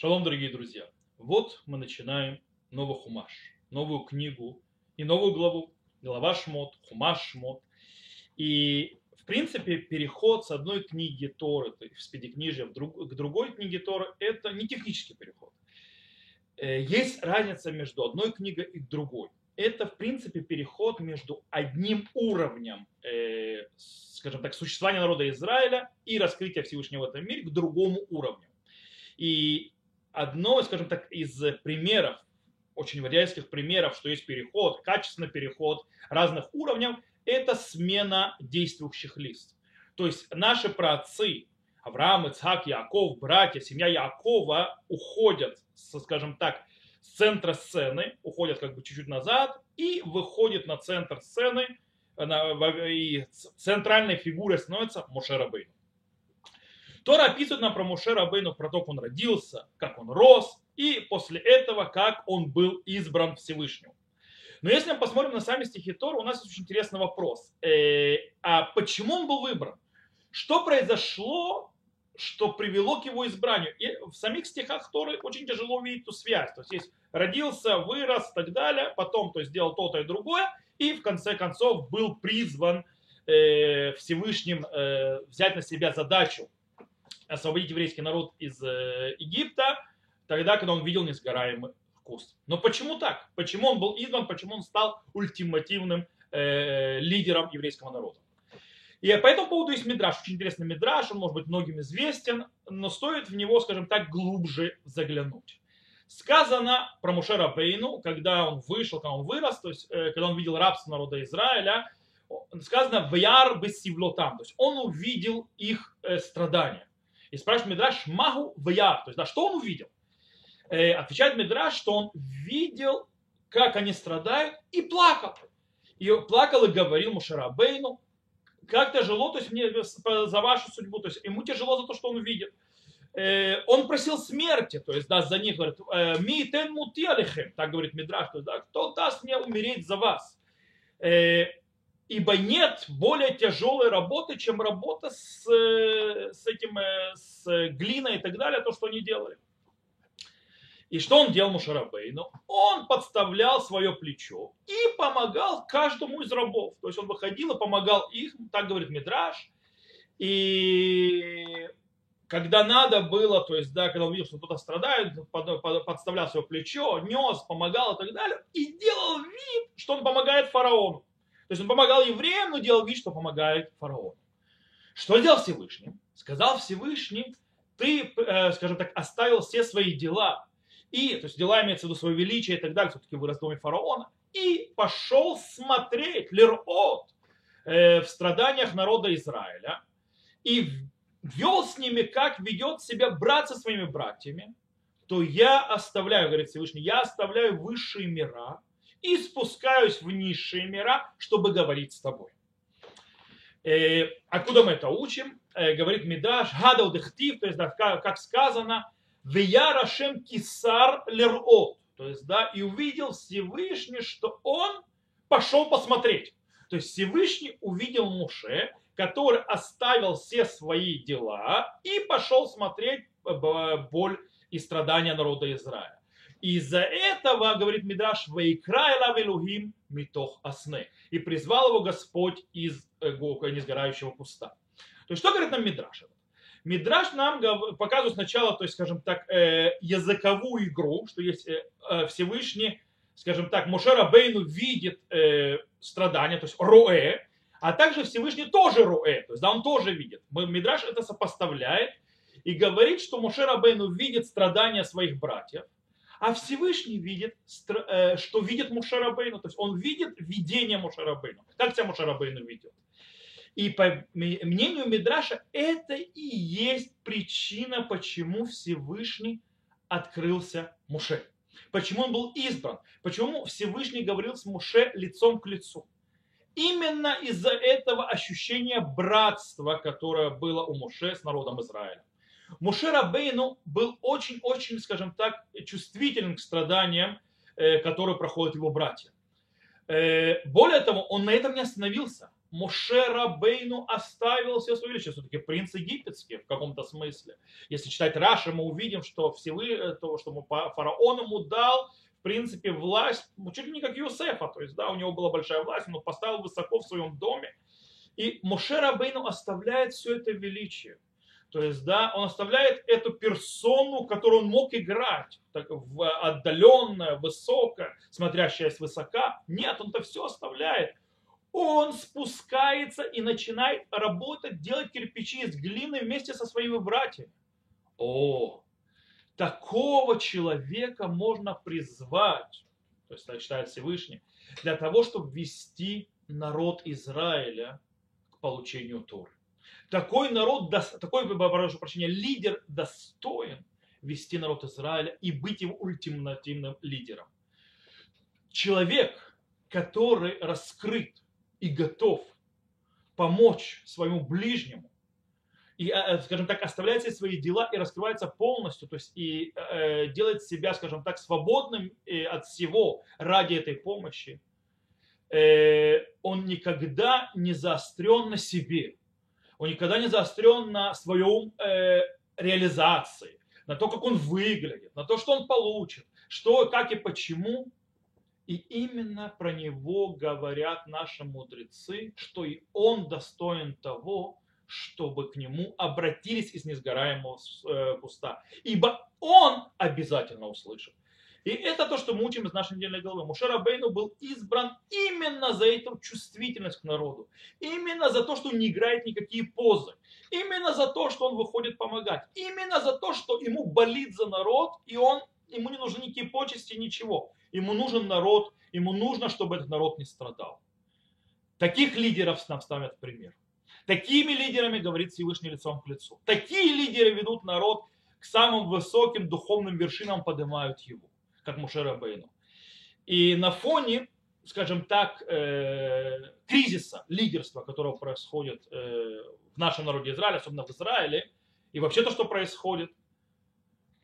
Шалом, дорогие друзья. Вот мы начинаем новый хумаш, новую книгу и новую главу. Глава Шмот, хумаш Шмот. И, в принципе, переход с одной книги Торы, то есть с пятикнижия к другой книге Торы, это не технический переход. Э, есть разница между одной книгой и другой. Это, в принципе, переход между одним уровнем, э, скажем так, существования народа Израиля и раскрытия Всевышнего в этом мире к другому уровню. И одно, скажем так, из примеров, очень варьяйских примеров, что есть переход, качественный переход разных уровней, это смена действующих лиц. То есть наши праотцы, Авраам, Ицхак, Яков, братья, семья Якова уходят, скажем так, с центра сцены, уходят как бы чуть-чуть назад и выходят на центр сцены, и центральной фигурой становится Мушерабейн. Тора описывает нам про Муше Рабейну, про то, как он родился, как он рос, и после этого, как он был избран Всевышним. Но если мы посмотрим на сами стихи Тора, у нас есть очень интересный вопрос. Э, а почему он был выбран? Что произошло, что привело к его избранию? И в самих стихах Торы очень тяжело увидеть эту связь. То есть есть родился, вырос и так далее, потом то есть, сделал то-то и другое, и в конце концов был призван э, Всевышним э, взять на себя задачу освободить еврейский народ из э, Египта, тогда, когда он видел несгораемый куст. Но почему так? Почему он был избран, почему он стал ультимативным э, лидером еврейского народа? И по этому поводу есть мидраж, очень интересный мидраж, он может быть многим известен, но стоит в него, скажем так, глубже заглянуть. Сказано про Мушера Бейну, когда он вышел, когда он вырос, то есть э, когда он видел рабство народа Израиля, сказано «Вяр бессивлотам», то есть он увидел их э, страдания. И спрашивает Мидраш Магу Ваяр. То есть, да, что он увидел? Э, отвечает Мидраш, что он видел, как они страдают, и плакал. И плакал и говорил Мушарабейну, как тяжело, то есть мне за вашу судьбу, то есть ему тяжело за то, что он видит. Э, он просил смерти, то есть да, за них, говорит, «Э, ми тен мути алихем, так говорит Мидраш, то есть, да, кто даст мне умереть за вас? Э, ибо нет более тяжелой работы, чем работа с, с этим, э, с глиной и так далее, то, что они делали. И что он делал Мушарабейну? Он подставлял свое плечо и помогал каждому из рабов. То есть он выходил и помогал их, так говорит Мидраш. И когда надо было, то есть, да, когда он видел, что кто-то страдает, подставлял свое плечо, нес, помогал и так далее, и делал вид, что он помогает фараону. То есть он помогал евреям, но делал вид, что помогает фараону. Что сделал Всевышний? Сказал Всевышний, ты, э, скажем так, оставил все свои дела, и, то есть дела имеется в виду свое величие и так далее, все-таки вырос в доме фараона, и пошел смотреть лирот э, в страданиях народа Израиля, и вел с ними, как ведет себя брат со своими братьями, то я оставляю, говорит Всевышний, я оставляю высшие мира, и спускаюсь в низшие мира, чтобы говорить с тобой. Э, откуда мы это учим? Э, говорит Мидаш, гадал дехтив, то есть, да, как, как сказано, вия рашем кисар лерот, то есть, да, и увидел Всевышний, что он пошел посмотреть. То есть Всевышний увидел Муше, который оставил все свои дела и пошел смотреть э, боль и страдания народа Израиля. Из-за этого, говорит Мидраш, «Вейкрай лавелухим митох асне». И призвал его Господь из э, несгорающего куста. То есть, что говорит нам Мидраш? Мидраш нам показывает сначала, то есть, скажем так, э, языковую игру, что есть э, Всевышний, скажем так, Мушера Бейну видит страдания, то есть роэ, а также Всевышний тоже роэ, то есть да, он тоже видит. Мидраш это сопоставляет и говорит, что Мушера Бейну видит страдания своих братьев, а Всевышний видит, э, что видит Мушарабейну. То есть он видит видение Мушарабейну. Как тебя Мушарабейну видел? И по мнению Мидраша, это и есть причина, почему Всевышний открылся Муше. Почему он был избран. Почему Всевышний говорил с Муше лицом к лицу. Именно из-за этого ощущения братства, которое было у Муше с народом Израиля. Мушер Бейну был очень-очень, скажем так, чувствителен к страданиям, э, которые проходят его братья. Э, более того, он на этом не остановился. Моше Рабейну оставил все свое величие. Все-таки принц египетский в каком-то смысле. Если читать Раши, мы увидим, что Всевышний, то, что фараон ему дал, в принципе, власть, ну, чуть ли не как Юсефа. То есть, да, у него была большая власть, но поставил высоко в своем доме. И Моше Рабейну оставляет все это величие. То есть, да, он оставляет эту персону, которую он мог играть, так, в отдаленное, высокое, смотрящее свысока. Нет, он это все оставляет. Он спускается и начинает работать, делать кирпичи из глины вместе со своими братьями. О, такого человека можно призвать, то есть так считает Всевышний, для того, чтобы вести народ Израиля к получению Торы такой народ, такой, прошу прощения, лидер достоин вести народ Израиля и быть его ультимативным лидером. Человек, который раскрыт и готов помочь своему ближнему, и, э, э, скажем так, оставляет все свои дела и раскрывается полностью, то есть и э, делает себя, скажем так, свободным э, от всего ради этой помощи, э, он никогда не заострен на себе, он никогда не заострен на своем э, реализации, на то, как он выглядит, на то, что он получит, что, как и почему. И именно про него говорят наши мудрецы, что и он достоин того, чтобы к нему обратились из несгораемого э, куста. Ибо он обязательно услышит. И это то, что мы учим из нашей недельной главы. Мушер Абейну был избран именно за эту чувствительность к народу. Именно за то, что он не играет никакие позы. Именно за то, что он выходит помогать. Именно за то, что ему болит за народ, и он, ему не нужны никакие почести, ничего. Ему нужен народ, ему нужно, чтобы этот народ не страдал. Таких лидеров нам ставят пример. Такими лидерами говорит Всевышний лицом к лицу. Такие лидеры ведут народ к самым высоким духовным вершинам, поднимают его как Мушера Бейну. И на фоне, скажем так, э, кризиса лидерства, которого происходит э, в нашем народе Израиля, особенно в Израиле, и вообще то, что происходит,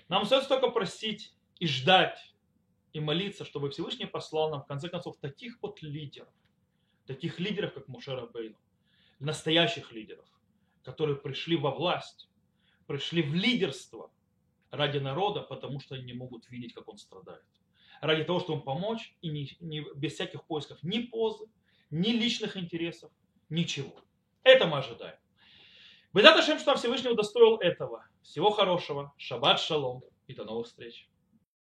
нам остается только просить и ждать, и молиться, чтобы Всевышний послал нам, в конце концов, таких вот лидеров, таких лидеров, как Мушера Бейну, настоящих лидеров, которые пришли во власть, пришли в лидерство, ради народа, потому что они не могут видеть, как он страдает. Ради того, чтобы помочь, и не, не, без всяких поисков ни позы, ни личных интересов, ничего. Это мы ожидаем. Бедата Шем, что Всевышний удостоил этого. Всего хорошего. Шаббат шалом. И до новых встреч.